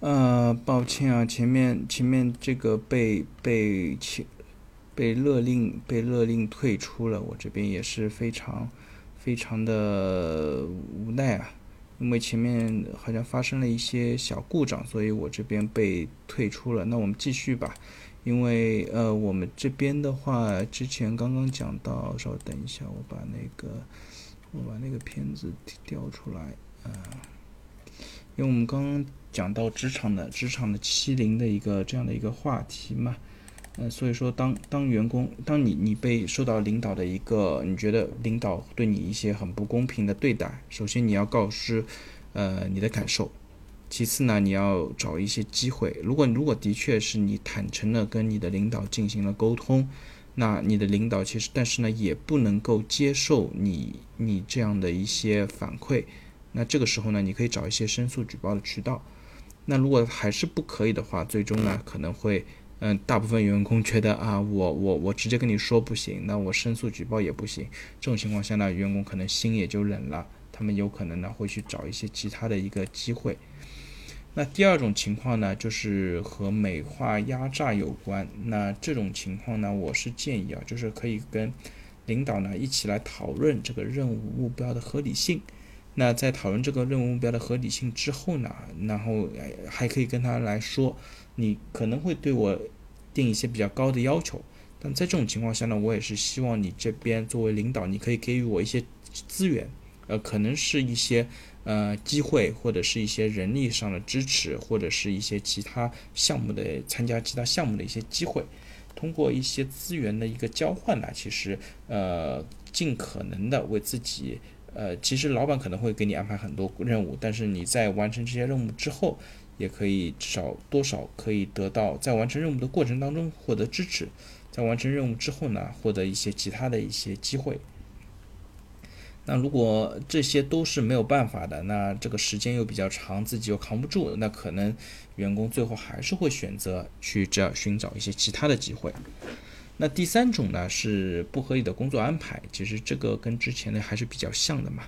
呃，抱歉啊，前面前面这个被被请被勒令被勒令退出了，我这边也是非常非常的无奈啊，因为前面好像发生了一些小故障，所以我这边被退出了。那我们继续吧，因为呃，我们这边的话，之前刚刚讲到，稍等一下，我把那个我把那个片子调出来啊，因为我们刚刚。讲到职场的职场的欺凌的一个这样的一个话题嘛，呃，所以说当当员工，当你你被受到领导的一个，你觉得领导对你一些很不公平的对待，首先你要告知，呃，你的感受，其次呢，你要找一些机会。如果如果的确是你坦诚的跟你的领导进行了沟通，那你的领导其实但是呢也不能够接受你你这样的一些反馈，那这个时候呢，你可以找一些申诉举报的渠道。那如果还是不可以的话，最终呢可能会，嗯，大部分员工觉得啊，我我我直接跟你说不行，那我申诉举报也不行。这种情况下呢，员工可能心也就冷了，他们有可能呢会去找一些其他的一个机会。那第二种情况呢，就是和美化压榨有关。那这种情况呢，我是建议啊，就是可以跟领导呢一起来讨论这个任务目标的合理性。那在讨论这个任务目标的合理性之后呢，然后还可以跟他来说，你可能会对我定一些比较高的要求，但在这种情况下呢，我也是希望你这边作为领导，你可以给予我一些资源，呃，可能是一些呃机会，或者是一些人力上的支持，或者是一些其他项目的参加其他项目的一些机会，通过一些资源的一个交换呢，其实呃尽可能的为自己。呃，其实老板可能会给你安排很多任务，但是你在完成这些任务之后，也可以至少多少可以得到在完成任务的过程当中获得支持，在完成任务之后呢，获得一些其他的一些机会。那如果这些都是没有办法的，那这个时间又比较长，自己又扛不住，那可能员工最后还是会选择去这寻找一些其他的机会。那第三种呢是不合理的工作安排，其实这个跟之前的还是比较像的嘛。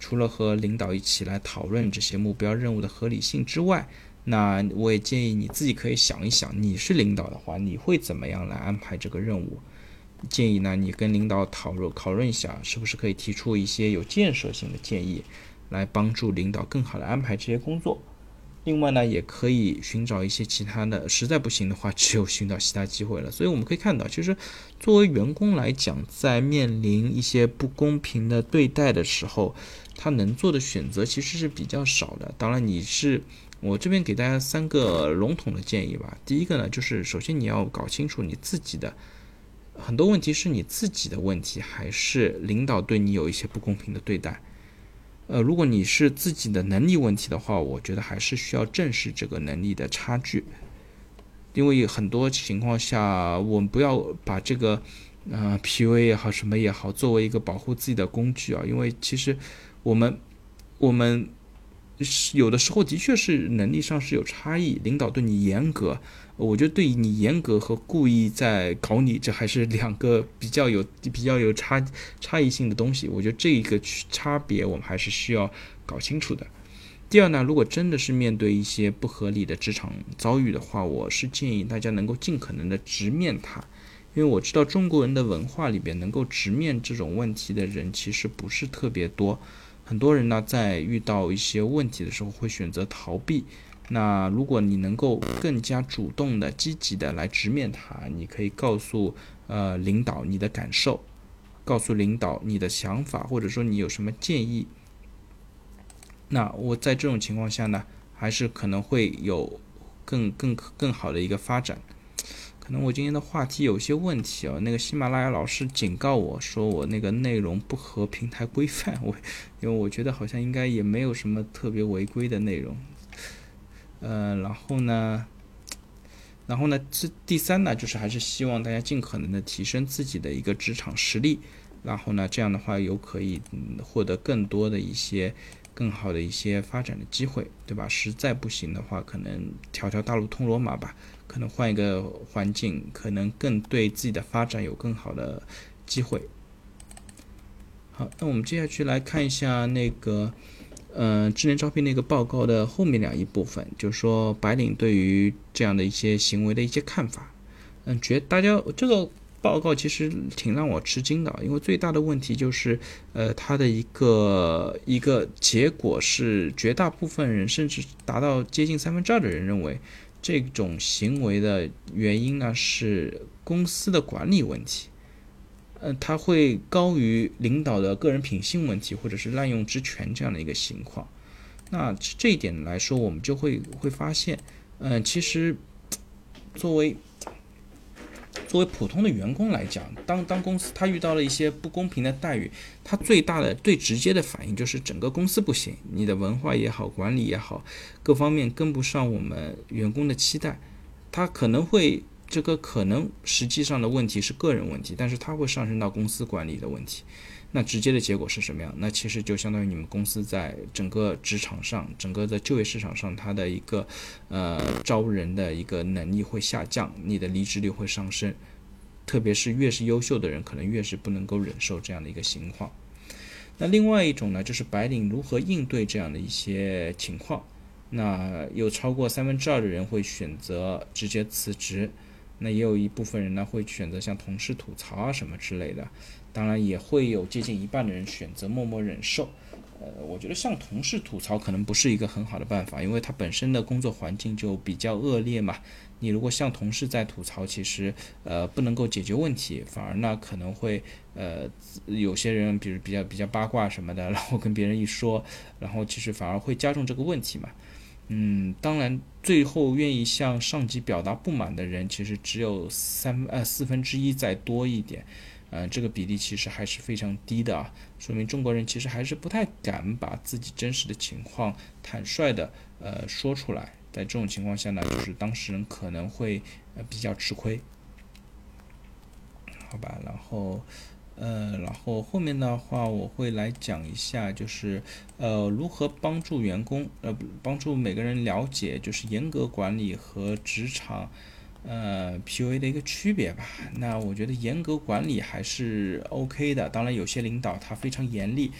除了和领导一起来讨论这些目标任务的合理性之外，那我也建议你自己可以想一想，你是领导的话，你会怎么样来安排这个任务？建议呢，你跟领导讨论讨论一下，是不是可以提出一些有建设性的建议，来帮助领导更好的安排这些工作。另外呢，也可以寻找一些其他的，实在不行的话，只有寻找其他机会了。所以我们可以看到，其实作为员工来讲，在面临一些不公平的对待的时候，他能做的选择其实是比较少的。当然，你是我这边给大家三个笼统的建议吧。第一个呢，就是首先你要搞清楚你自己的很多问题是你自己的问题，还是领导对你有一些不公平的对待。呃，如果你是自己的能力问题的话，我觉得还是需要正视这个能力的差距，因为很多情况下，我们不要把这个，呃，PUA 也好，什么也好，作为一个保护自己的工具啊，因为其实我们，我们。有的时候的确是能力上是有差异，领导对你严格，我觉得对你严格和故意在搞你，这还是两个比较有比较有差差异性的东西。我觉得这一个差别我们还是需要搞清楚的。第二呢，如果真的是面对一些不合理的职场遭遇的话，我是建议大家能够尽可能的直面它，因为我知道中国人的文化里边能够直面这种问题的人其实不是特别多。很多人呢，在遇到一些问题的时候会选择逃避。那如果你能够更加主动的、积极的来直面它，你可以告诉呃领导你的感受，告诉领导你的想法，或者说你有什么建议。那我在这种情况下呢，还是可能会有更更更好的一个发展。那我今天的话题有些问题啊，那个喜马拉雅老师警告我说我那个内容不合平台规范，我因为我觉得好像应该也没有什么特别违规的内容，呃，然后呢，然后呢，这第三呢，就是还是希望大家尽可能的提升自己的一个职场实力，然后呢，这样的话有可以获得更多的一些更好的一些发展的机会，对吧？实在不行的话，可能条条大路通罗马吧。可能换一个环境，可能更对自己的发展有更好的机会。好，那我们接下去来看一下那个，嗯，智能招聘那个报告的后面两一部分，就是说白领对于这样的一些行为的一些看法。嗯，觉大家这个报告其实挺让我吃惊的，因为最大的问题就是，呃，它的一个一个结果是，绝大部分人甚至达到接近三分之二的人认为，这种行为的原因呢是公司的管理问题。呃，他会高于领导的个人品性问题，或者是滥用职权这样的一个情况。那这一点来说，我们就会会发现，嗯，其实作为作为普通的员工来讲，当当公司他遇到了一些不公平的待遇，他最大的最直接的反应就是整个公司不行，你的文化也好，管理也好，各方面跟不上我们员工的期待，他可能会。这个可能实际上的问题是个人问题，但是他会上升到公司管理的问题。那直接的结果是什么样？那其实就相当于你们公司在整个职场上、整个的就业市场上，它的一个呃招人的一个能力会下降，你的离职率会上升。特别是越是优秀的人，可能越是不能够忍受这样的一个情况。那另外一种呢，就是白领如何应对这样的一些情况？那有超过三分之二的人会选择直接辞职。那也有一部分人呢，会选择向同事吐槽啊什么之类的，当然也会有接近一半的人选择默默忍受。呃，我觉得向同事吐槽可能不是一个很好的办法，因为他本身的工作环境就比较恶劣嘛。你如果向同事在吐槽，其实呃不能够解决问题，反而呢可能会呃有些人比如比较比较八卦什么的，然后跟别人一说，然后其实反而会加重这个问题嘛。嗯，当然，最后愿意向上级表达不满的人，其实只有三呃四分之一再多一点，嗯，这个比例其实还是非常低的啊，说明中国人其实还是不太敢把自己真实的情况坦率的呃说出来，在这种情况下呢，就是当事人可能会呃比较吃亏，好吧，然后。呃，然后后面的话我会来讲一下，就是呃如何帮助员工，呃帮助每个人了解，就是严格管理和职场呃 PUA 的一个区别吧。那我觉得严格管理还是 OK 的，当然有些领导他非常严厉，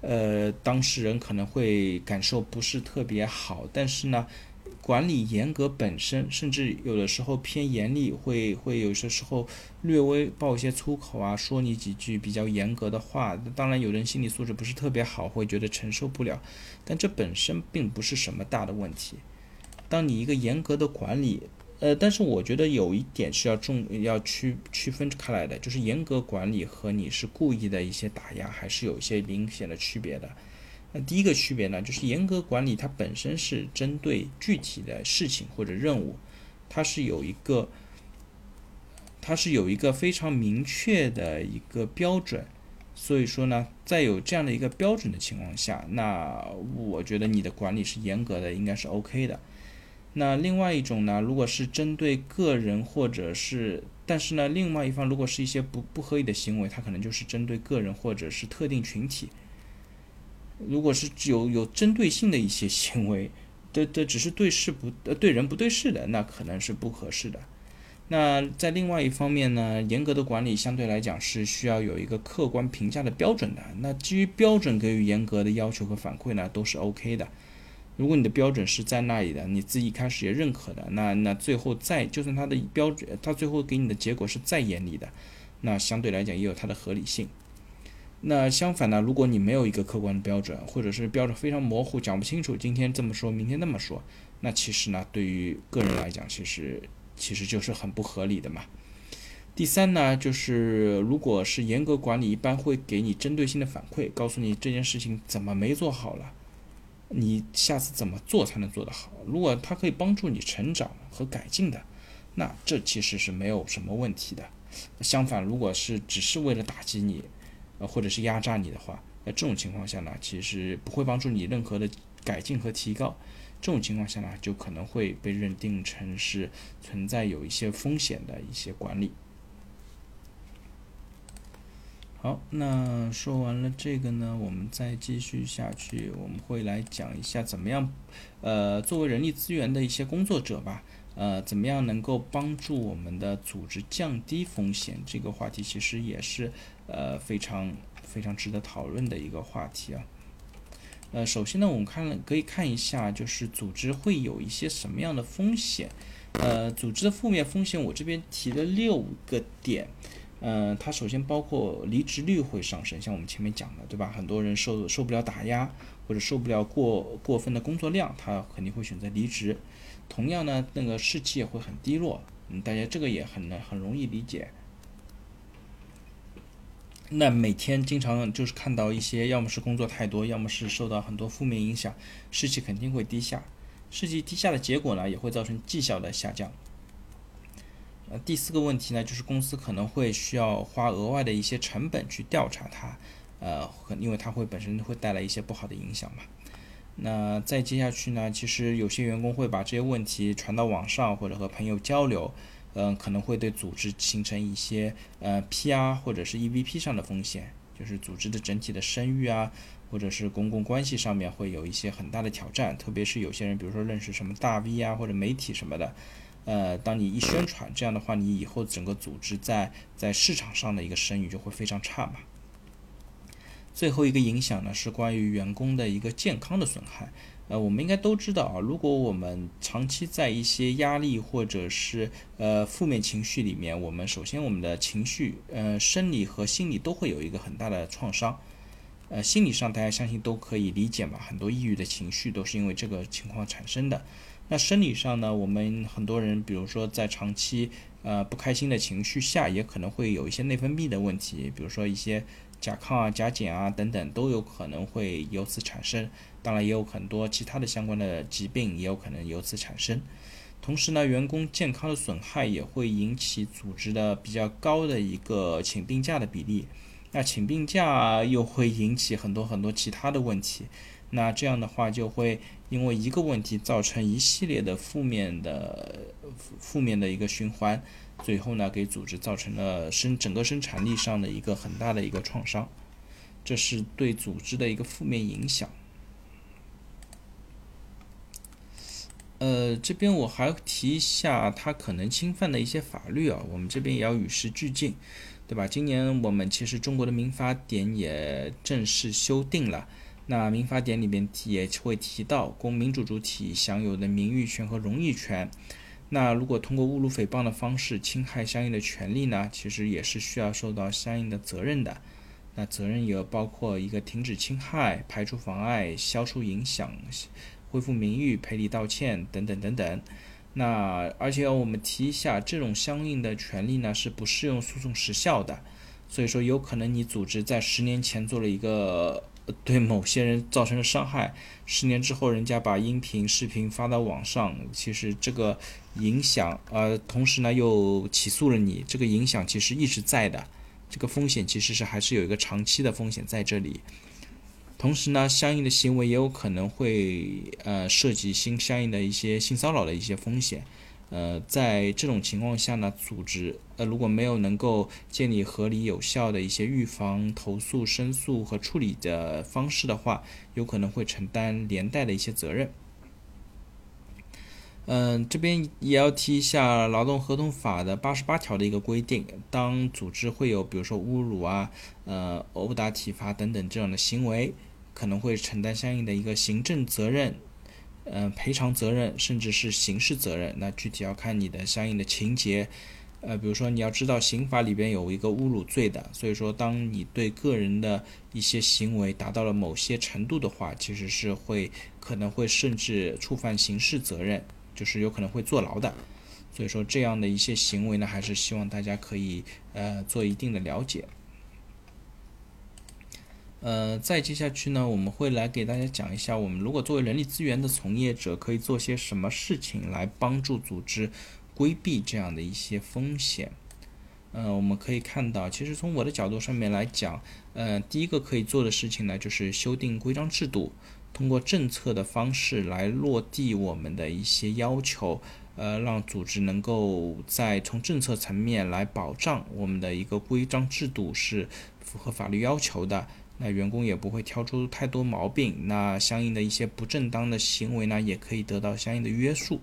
呃当事人可能会感受不是特别好，但是呢。管理严格本身，甚至有的时候偏严厉，会会有些时候略微爆一些粗口啊，说你几句比较严格的话。当然，有人心理素质不是特别好，会觉得承受不了。但这本身并不是什么大的问题。当你一个严格的管理，呃，但是我觉得有一点是要重要区区分开来的，就是严格管理和你是故意的一些打压，还是有一些明显的区别的。那第一个区别呢，就是严格管理它本身是针对具体的事情或者任务，它是有一个，它是有一个非常明确的一个标准，所以说呢，在有这样的一个标准的情况下，那我觉得你的管理是严格的，应该是 OK 的。那另外一种呢，如果是针对个人或者是，但是呢，另外一方如果是一些不不合理的行为，它可能就是针对个人或者是特定群体。如果是有有针对性的一些行为，的的只是对事不呃对人不对事的，那可能是不合适的。那在另外一方面呢，严格的管理相对来讲是需要有一个客观评价的标准的。那基于标准给予严格的要求和反馈呢，都是 OK 的。如果你的标准是在那里的，你自己一开始也认可的，那那最后再就算他的标准，他最后给你的结果是再严厉的，那相对来讲也有它的合理性。那相反呢？如果你没有一个客观的标准，或者是标准非常模糊，讲不清楚，今天这么说，明天那么说，那其实呢，对于个人来讲，其实其实就是很不合理的嘛。第三呢，就是如果是严格管理，一般会给你针对性的反馈，告诉你这件事情怎么没做好了，你下次怎么做才能做得好。如果它可以帮助你成长和改进的，那这其实是没有什么问题的。相反，如果是只是为了打击你，呃，或者是压榨你的话，那这种情况下呢，其实不会帮助你任何的改进和提高。这种情况下呢，就可能会被认定成是存在有一些风险的一些管理。好，那说完了这个呢，我们再继续下去，我们会来讲一下怎么样，呃，作为人力资源的一些工作者吧，呃，怎么样能够帮助我们的组织降低风险？这个话题其实也是。呃，非常非常值得讨论的一个话题啊。呃，首先呢，我们看了可以看一下，就是组织会有一些什么样的风险。呃，组织的负面风险，我这边提了六个点。嗯，它首先包括离职率会上升，像我们前面讲的，对吧？很多人受受不了打压，或者受不了过过分的工作量，他肯定会选择离职。同样呢，那个士气也会很低落。嗯，大家这个也很很容易理解。那每天经常就是看到一些，要么是工作太多，要么是受到很多负面影响，士气肯定会低下。士气低下的结果呢，也会造成绩效的下降。呃，第四个问题呢，就是公司可能会需要花额外的一些成本去调查它，呃，因为它会本身会带来一些不好的影响嘛。那再接下去呢，其实有些员工会把这些问题传到网上或者和朋友交流，嗯，可能会对组织形成一些呃 PR 或者是 EVP 上的风险，就是组织的整体的声誉啊，或者是公共关系上面会有一些很大的挑战，特别是有些人，比如说认识什么大 V 啊或者媒体什么的。呃，当你一宣传这样的话，你以后整个组织在在市场上的一个声誉就会非常差嘛。最后一个影响呢，是关于员工的一个健康的损害。呃，我们应该都知道啊，如果我们长期在一些压力或者是呃负面情绪里面，我们首先我们的情绪，呃，生理和心理都会有一个很大的创伤。呃，心理上大家相信都可以理解嘛，很多抑郁的情绪都是因为这个情况产生的。那生理上呢？我们很多人，比如说在长期呃不开心的情绪下，也可能会有一些内分泌的问题，比如说一些甲亢啊、甲减啊等等，都有可能会由此产生。当然，也有很多其他的相关的疾病也有可能由此产生。同时呢，员工健康的损害也会引起组织的比较高的一个请病假的比例。那请病假又会引起很多很多其他的问题。那这样的话就会因为一个问题造成一系列的负面的负面的一个循环，最后呢给组织造成了生整个生产力上的一个很大的一个创伤，这是对组织的一个负面影响。呃，这边我还提一下它可能侵犯的一些法律啊，我们这边也要与时俱进，对吧？今年我们其实中国的民法典也正式修订了。那民法典里面也会提到公民主主体享有的名誉权和荣誉权。那如果通过侮辱、诽谤的方式侵害相应的权利呢，其实也是需要受到相应的责任的。那责任也包括一个停止侵害、排除妨碍、消除影响、恢复名誉、赔礼道歉等等等等。那而且我们提一下，这种相应的权利呢是不适用诉讼时效的。所以说，有可能你组织在十年前做了一个。对某些人造成了伤害，十年之后人家把音频、视频发到网上，其实这个影响，呃，同时呢又起诉了你，这个影响其实一直在的，这个风险其实是还是有一个长期的风险在这里。同时呢，相应的行为也有可能会呃涉及性相应的一些性骚扰的一些风险。呃，在这种情况下呢，组织呃如果没有能够建立合理有效的一些预防、投诉、申诉和处理的方式的话，有可能会承担连带的一些责任。嗯，这边也要提一下劳动合同法的八十八条的一个规定，当组织会有比如说侮辱啊、呃殴打、体罚等等这样的行为，可能会承担相应的一个行政责任。呃，赔偿责任甚至是刑事责任，那具体要看你的相应的情节。呃，比如说你要知道刑法里边有一个侮辱罪的，所以说当你对个人的一些行为达到了某些程度的话，其实是会可能会甚至触犯刑事责任，就是有可能会坐牢的。所以说这样的一些行为呢，还是希望大家可以呃做一定的了解。呃，再接下去呢，我们会来给大家讲一下，我们如果作为人力资源的从业者，可以做些什么事情来帮助组织规避这样的一些风险。呃，我们可以看到，其实从我的角度上面来讲，呃，第一个可以做的事情呢，就是修订规章制度，通过政策的方式来落地我们的一些要求，呃，让组织能够在从政策层面来保障我们的一个规章制度是符合法律要求的。那员工也不会挑出太多毛病，那相应的一些不正当的行为呢，也可以得到相应的约束。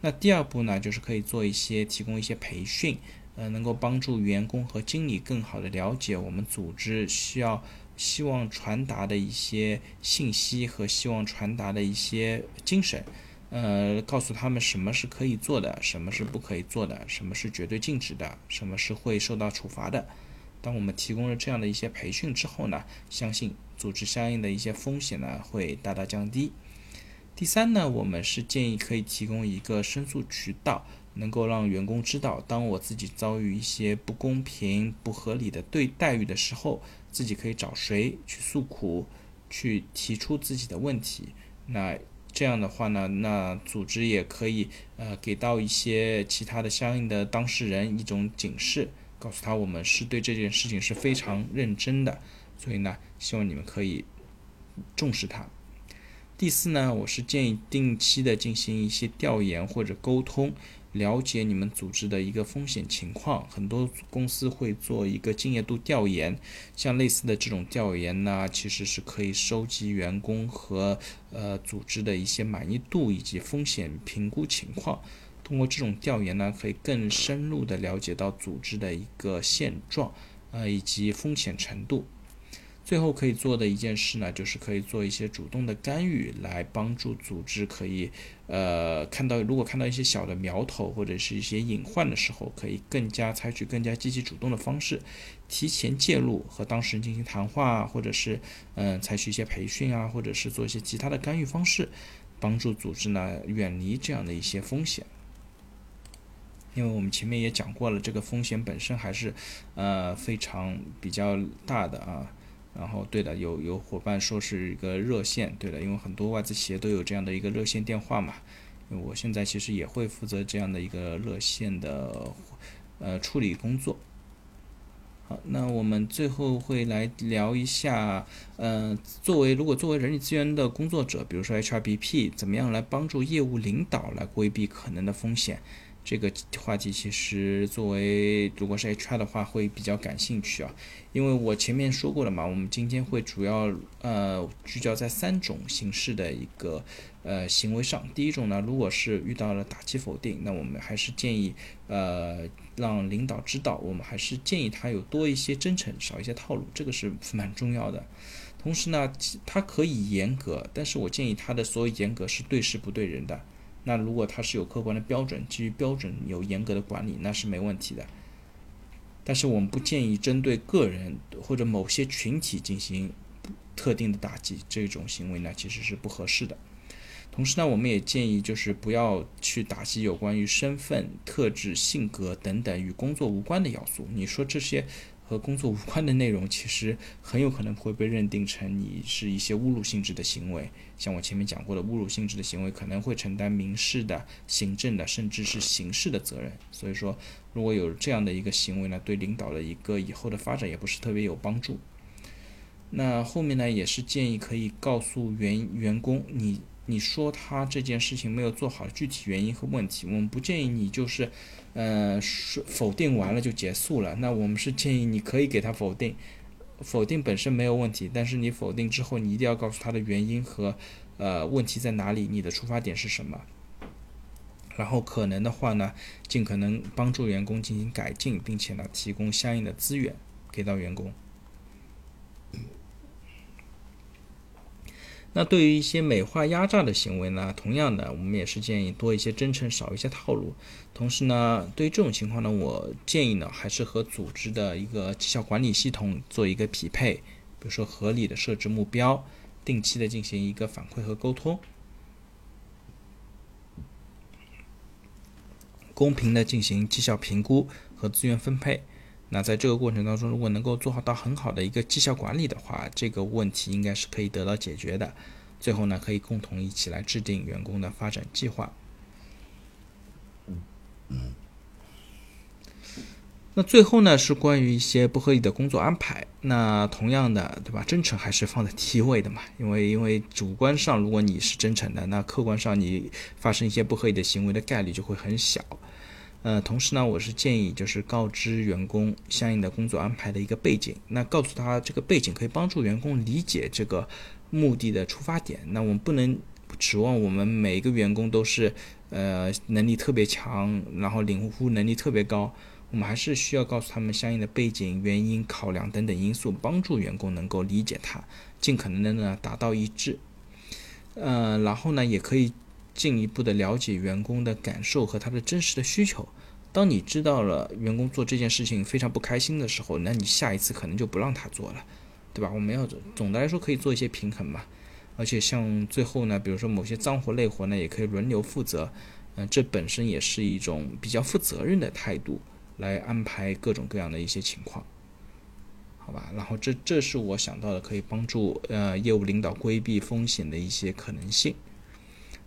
那第二步呢，就是可以做一些提供一些培训，呃，能够帮助员工和经理更好的了解我们组织需要希望传达的一些信息和希望传达的一些精神，呃，告诉他们什么是可以做的，什么是不可以做的，什么是绝对禁止的，什么是会受到处罚的。当我们提供了这样的一些培训之后呢，相信组织相应的一些风险呢会大大降低。第三呢，我们是建议可以提供一个申诉渠道。能够让员工知道，当我自己遭遇一些不公平、不合理的对待遇的时候，自己可以找谁去诉苦，去提出自己的问题。那这样的话呢，那组织也可以呃给到一些其他的相应的当事人一种警示，告诉他我们是对这件事情是非常认真的。所以呢，希望你们可以重视它。第四呢，我是建议定期的进行一些调研或者沟通。了解你们组织的一个风险情况，很多公司会做一个敬业度调研，像类似的这种调研呢，其实是可以收集员工和呃组织的一些满意度以及风险评估情况。通过这种调研呢，可以更深入的了解到组织的一个现状，呃以及风险程度。最后可以做的一件事呢，就是可以做一些主动的干预，来帮助组织可以，呃，看到如果看到一些小的苗头或者是一些隐患的时候，可以更加采取更加积极主动的方式，提前介入和当事人进行谈话，或者是嗯采取一些培训啊，或者是做一些其他的干预方式，帮助组织呢远离这样的一些风险。因为我们前面也讲过了，这个风险本身还是呃非常比较大的啊。然后，对的，有有伙伴说是一个热线，对的，因为很多外资企业都有这样的一个热线电话嘛。我现在其实也会负责这样的一个热线的呃处理工作。好，那我们最后会来聊一下，呃，作为如果作为人力资源的工作者，比如说 HRBP，怎么样来帮助业务领导来规避可能的风险？这个话题其实作为如果是 HR 的话会比较感兴趣啊，因为我前面说过了嘛，我们今天会主要呃聚焦在三种形式的一个呃行为上。第一种呢，如果是遇到了打击否定，那我们还是建议呃让领导知道，我们还是建议他有多一些真诚，少一些套路，这个是蛮重要的。同时呢，他可以严格，但是我建议他的所有严格是对事不对人的。那如果它是有客观的标准，基于标准有严格的管理，那是没问题的。但是我们不建议针对个人或者某些群体进行特定的打击，这种行为呢其实是不合适的。同时呢，我们也建议就是不要去打击有关于身份特质、性格等等与工作无关的要素。你说这些？和工作无关的内容，其实很有可能会被认定成你是一些侮辱性质的行为。像我前面讲过的，侮辱性质的行为可能会承担民事的、行政的，甚至是刑事的责任。所以说，如果有这样的一个行为呢，对领导的一个以后的发展也不是特别有帮助。那后面呢，也是建议可以告诉员员工，你你说他这件事情没有做好，具体原因和问题，我们不建议你就是。呃，否定完了就结束了。那我们是建议你可以给他否定，否定本身没有问题，但是你否定之后，你一定要告诉他的原因和呃问题在哪里，你的出发点是什么。然后可能的话呢，尽可能帮助员工进行改进，并且呢提供相应的资源给到员工。那对于一些美化压榨的行为呢，同样的，我们也是建议多一些真诚，少一些套路。同时呢，对于这种情况呢，我建议呢，还是和组织的一个绩效管理系统做一个匹配，比如说合理的设置目标，定期的进行一个反馈和沟通，公平的进行绩效评估和资源分配。那在这个过程当中，如果能够做好到很好的一个绩效管理的话，这个问题应该是可以得到解决的。最后呢，可以共同一起来制定员工的发展计划。那最后呢，是关于一些不合理的工作安排。那同样的，对吧？真诚还是放在第一位的嘛？因为因为主观上，如果你是真诚的，那客观上你发生一些不合理的行为的概率就会很小。呃，同时呢，我是建议就是告知员工相应的工作安排的一个背景，那告诉他这个背景可以帮助员工理解这个目的的出发点。那我们不能指望我们每一个员工都是呃能力特别强，然后领悟能力特别高。我们还是需要告诉他们相应的背景、原因、考量等等因素，帮助员工能够理解它，尽可能的呢达到一致。呃，然后呢，也可以进一步的了解员工的感受和他的真实的需求。当你知道了员工做这件事情非常不开心的时候，那你下一次可能就不让他做了，对吧？我们要总的来说可以做一些平衡嘛。而且像最后呢，比如说某些脏活累活呢，也可以轮流负责。嗯，这本身也是一种比较负责任的态度。来安排各种各样的一些情况，好吧？然后这这是我想到的可以帮助呃业务领导规避风险的一些可能性。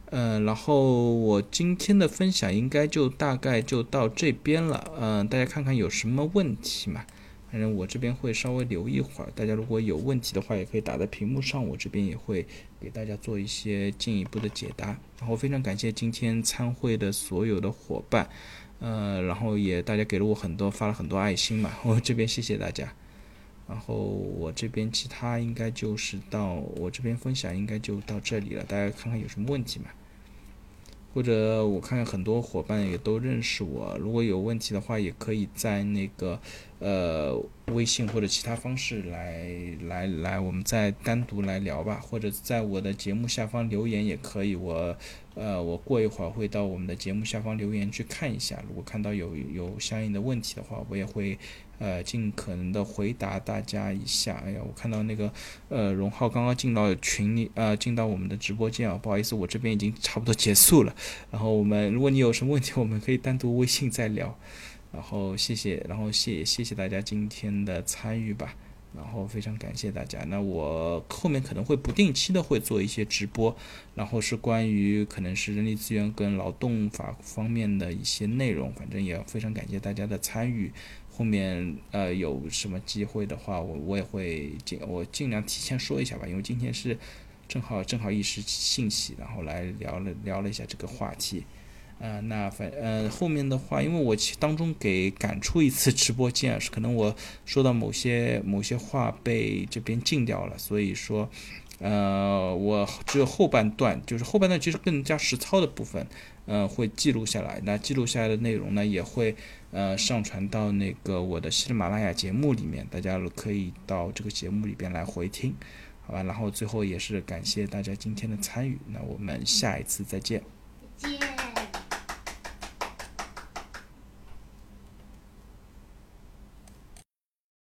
嗯，然后我今天的分享应该就大概就到这边了。嗯，大家看看有什么问题嘛？反正我这边会稍微留一会儿，大家如果有问题的话，也可以打在屏幕上，我这边也会给大家做一些进一步的解答。然后非常感谢今天参会的所有的伙伴。呃，然后也大家给了我很多，发了很多爱心嘛，我这边谢谢大家。然后我这边其他应该就是到我这边分享应该就到这里了，大家看看有什么问题嘛？或者我看很多伙伴也都认识我，如果有问题的话，也可以在那个呃微信或者其他方式来来来，我们再单独来聊吧，或者在我的节目下方留言也可以，我。呃，我过一会儿会到我们的节目下方留言去看一下，如果看到有有相应的问题的话，我也会呃尽可能的回答大家一下。哎呀，我看到那个呃荣浩刚刚进到群里，呃进到我们的直播间啊，不好意思，我这边已经差不多结束了。然后我们如果你有什么问题，我们可以单独微信再聊。然后谢谢，然后谢谢谢大家今天的参与吧。然后非常感谢大家。那我后面可能会不定期的会做一些直播，然后是关于可能是人力资源跟劳动法方面的一些内容。反正也非常感谢大家的参与。后面呃有什么机会的话，我我也会尽我尽量提前说一下吧。因为今天是正好正好一时兴起，然后来聊了聊了一下这个话题。呃，那反呃后面的话，因为我当中给赶出一次直播间，是可能我说到某些某些话被这边禁掉了，所以说，呃，我只有后半段，就是后半段其实更加实操的部分，呃，会记录下来。那记录下来的内容呢，也会呃上传到那个我的喜马拉雅节目里面，大家可以到这个节目里边来回听，好吧？然后最后也是感谢大家今天的参与，那我们下一次再见。